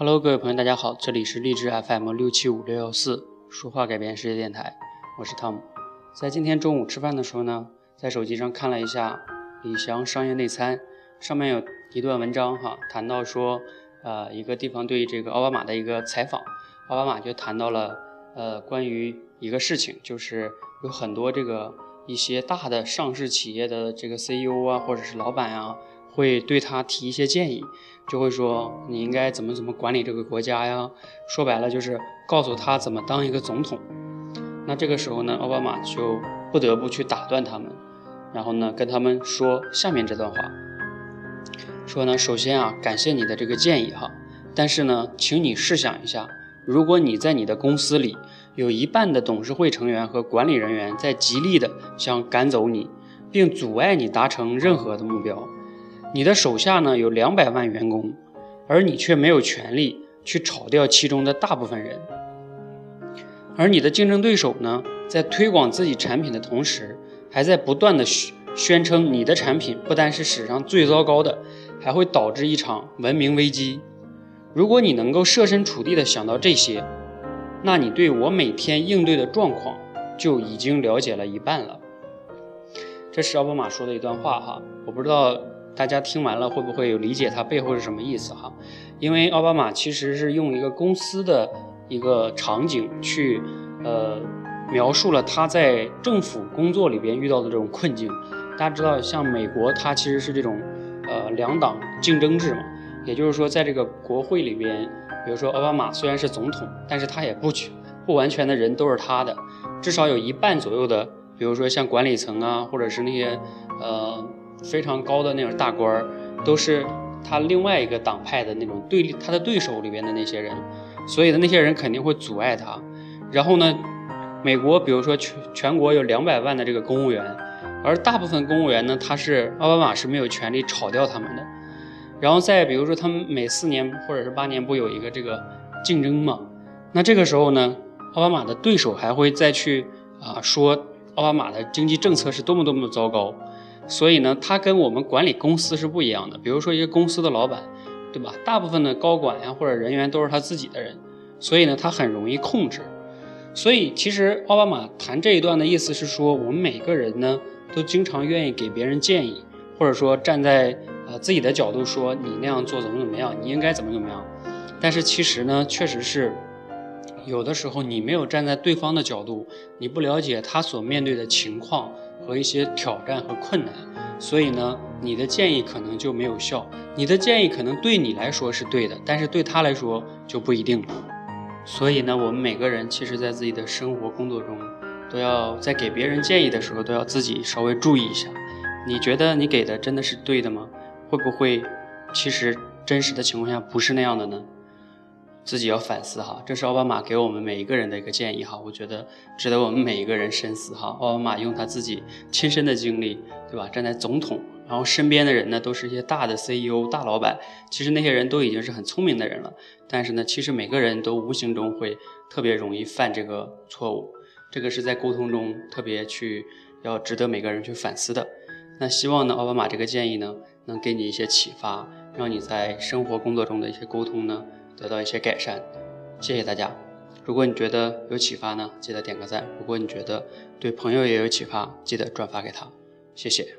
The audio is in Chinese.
Hello，各位朋友，大家好，这里是荔枝 FM 六七五六幺四说话改变世界电台，我是汤姆。在今天中午吃饭的时候呢，在手机上看了一下李翔商业内参，上面有一段文章哈，谈到说，呃，一个地方对这个奥巴马的一个采访，奥巴马就谈到了，呃，关于一个事情，就是有很多这个一些大的上市企业的这个 CEO 啊，或者是老板啊。会对他提一些建议，就会说你应该怎么怎么管理这个国家呀。说白了就是告诉他怎么当一个总统。那这个时候呢，奥巴马就不得不去打断他们，然后呢跟他们说下面这段话，说呢首先啊感谢你的这个建议哈，但是呢请你试想一下，如果你在你的公司里有一半的董事会成员和管理人员在极力的想赶走你，并阻碍你达成任何的目标。你的手下呢有两百万员工，而你却没有权利去炒掉其中的大部分人。而你的竞争对手呢，在推广自己产品的同时，还在不断的宣宣称你的产品不单是史上最糟糕的，还会导致一场文明危机。如果你能够设身处地的想到这些，那你对我每天应对的状况就已经了解了一半了。这是奥巴马说的一段话哈，我不知道。大家听完了会不会有理解它背后是什么意思哈？因为奥巴马其实是用一个公司的一个场景去呃描述了他在政府工作里边遇到的这种困境。大家知道，像美国它其实是这种呃两党竞争制嘛，也就是说在这个国会里边，比如说奥巴马虽然是总统，但是他也不全不完全的人都是他的，至少有一半左右的，比如说像管理层啊，或者是那些呃。非常高的那种大官儿，都是他另外一个党派的那种对立，他的对手里边的那些人，所以呢，那些人肯定会阻碍他。然后呢，美国比如说全全国有两百万的这个公务员，而大部分公务员呢，他是奥巴马是没有权利炒掉他们的。然后再比如说，他们每四年或者是八年不有一个这个竞争嘛？那这个时候呢，奥巴马的对手还会再去啊说奥巴马的经济政策是多么多么的糟糕。所以呢，他跟我们管理公司是不一样的。比如说一个公司的老板，对吧？大部分的高管呀或者人员都是他自己的人，所以呢，他很容易控制。所以其实奥巴马谈这一段的意思是说，我们每个人呢都经常愿意给别人建议，或者说站在呃自己的角度说你那样做怎么怎么样，你应该怎么怎么样。但是其实呢，确实是有的时候你没有站在对方的角度，你不了解他所面对的情况。和一些挑战和困难，所以呢，你的建议可能就没有效。你的建议可能对你来说是对的，但是对他来说就不一定了。所以呢，我们每个人其实，在自己的生活工作中，都要在给别人建议的时候，都要自己稍微注意一下。你觉得你给的真的是对的吗？会不会，其实真实的情况下不是那样的呢？自己要反思哈，这是奥巴马给我们每一个人的一个建议哈，我觉得值得我们每一个人深思哈。奥巴马用他自己亲身的经历，对吧？站在总统，然后身边的人呢，都是一些大的 CEO、大老板，其实那些人都已经是很聪明的人了，但是呢，其实每个人都无形中会特别容易犯这个错误，这个是在沟通中特别去要值得每个人去反思的。那希望呢，奥巴马这个建议呢，能给你一些启发，让你在生活工作中的一些沟通呢。得到一些改善，谢谢大家。如果你觉得有启发呢，记得点个赞；如果你觉得对朋友也有启发，记得转发给他。谢谢。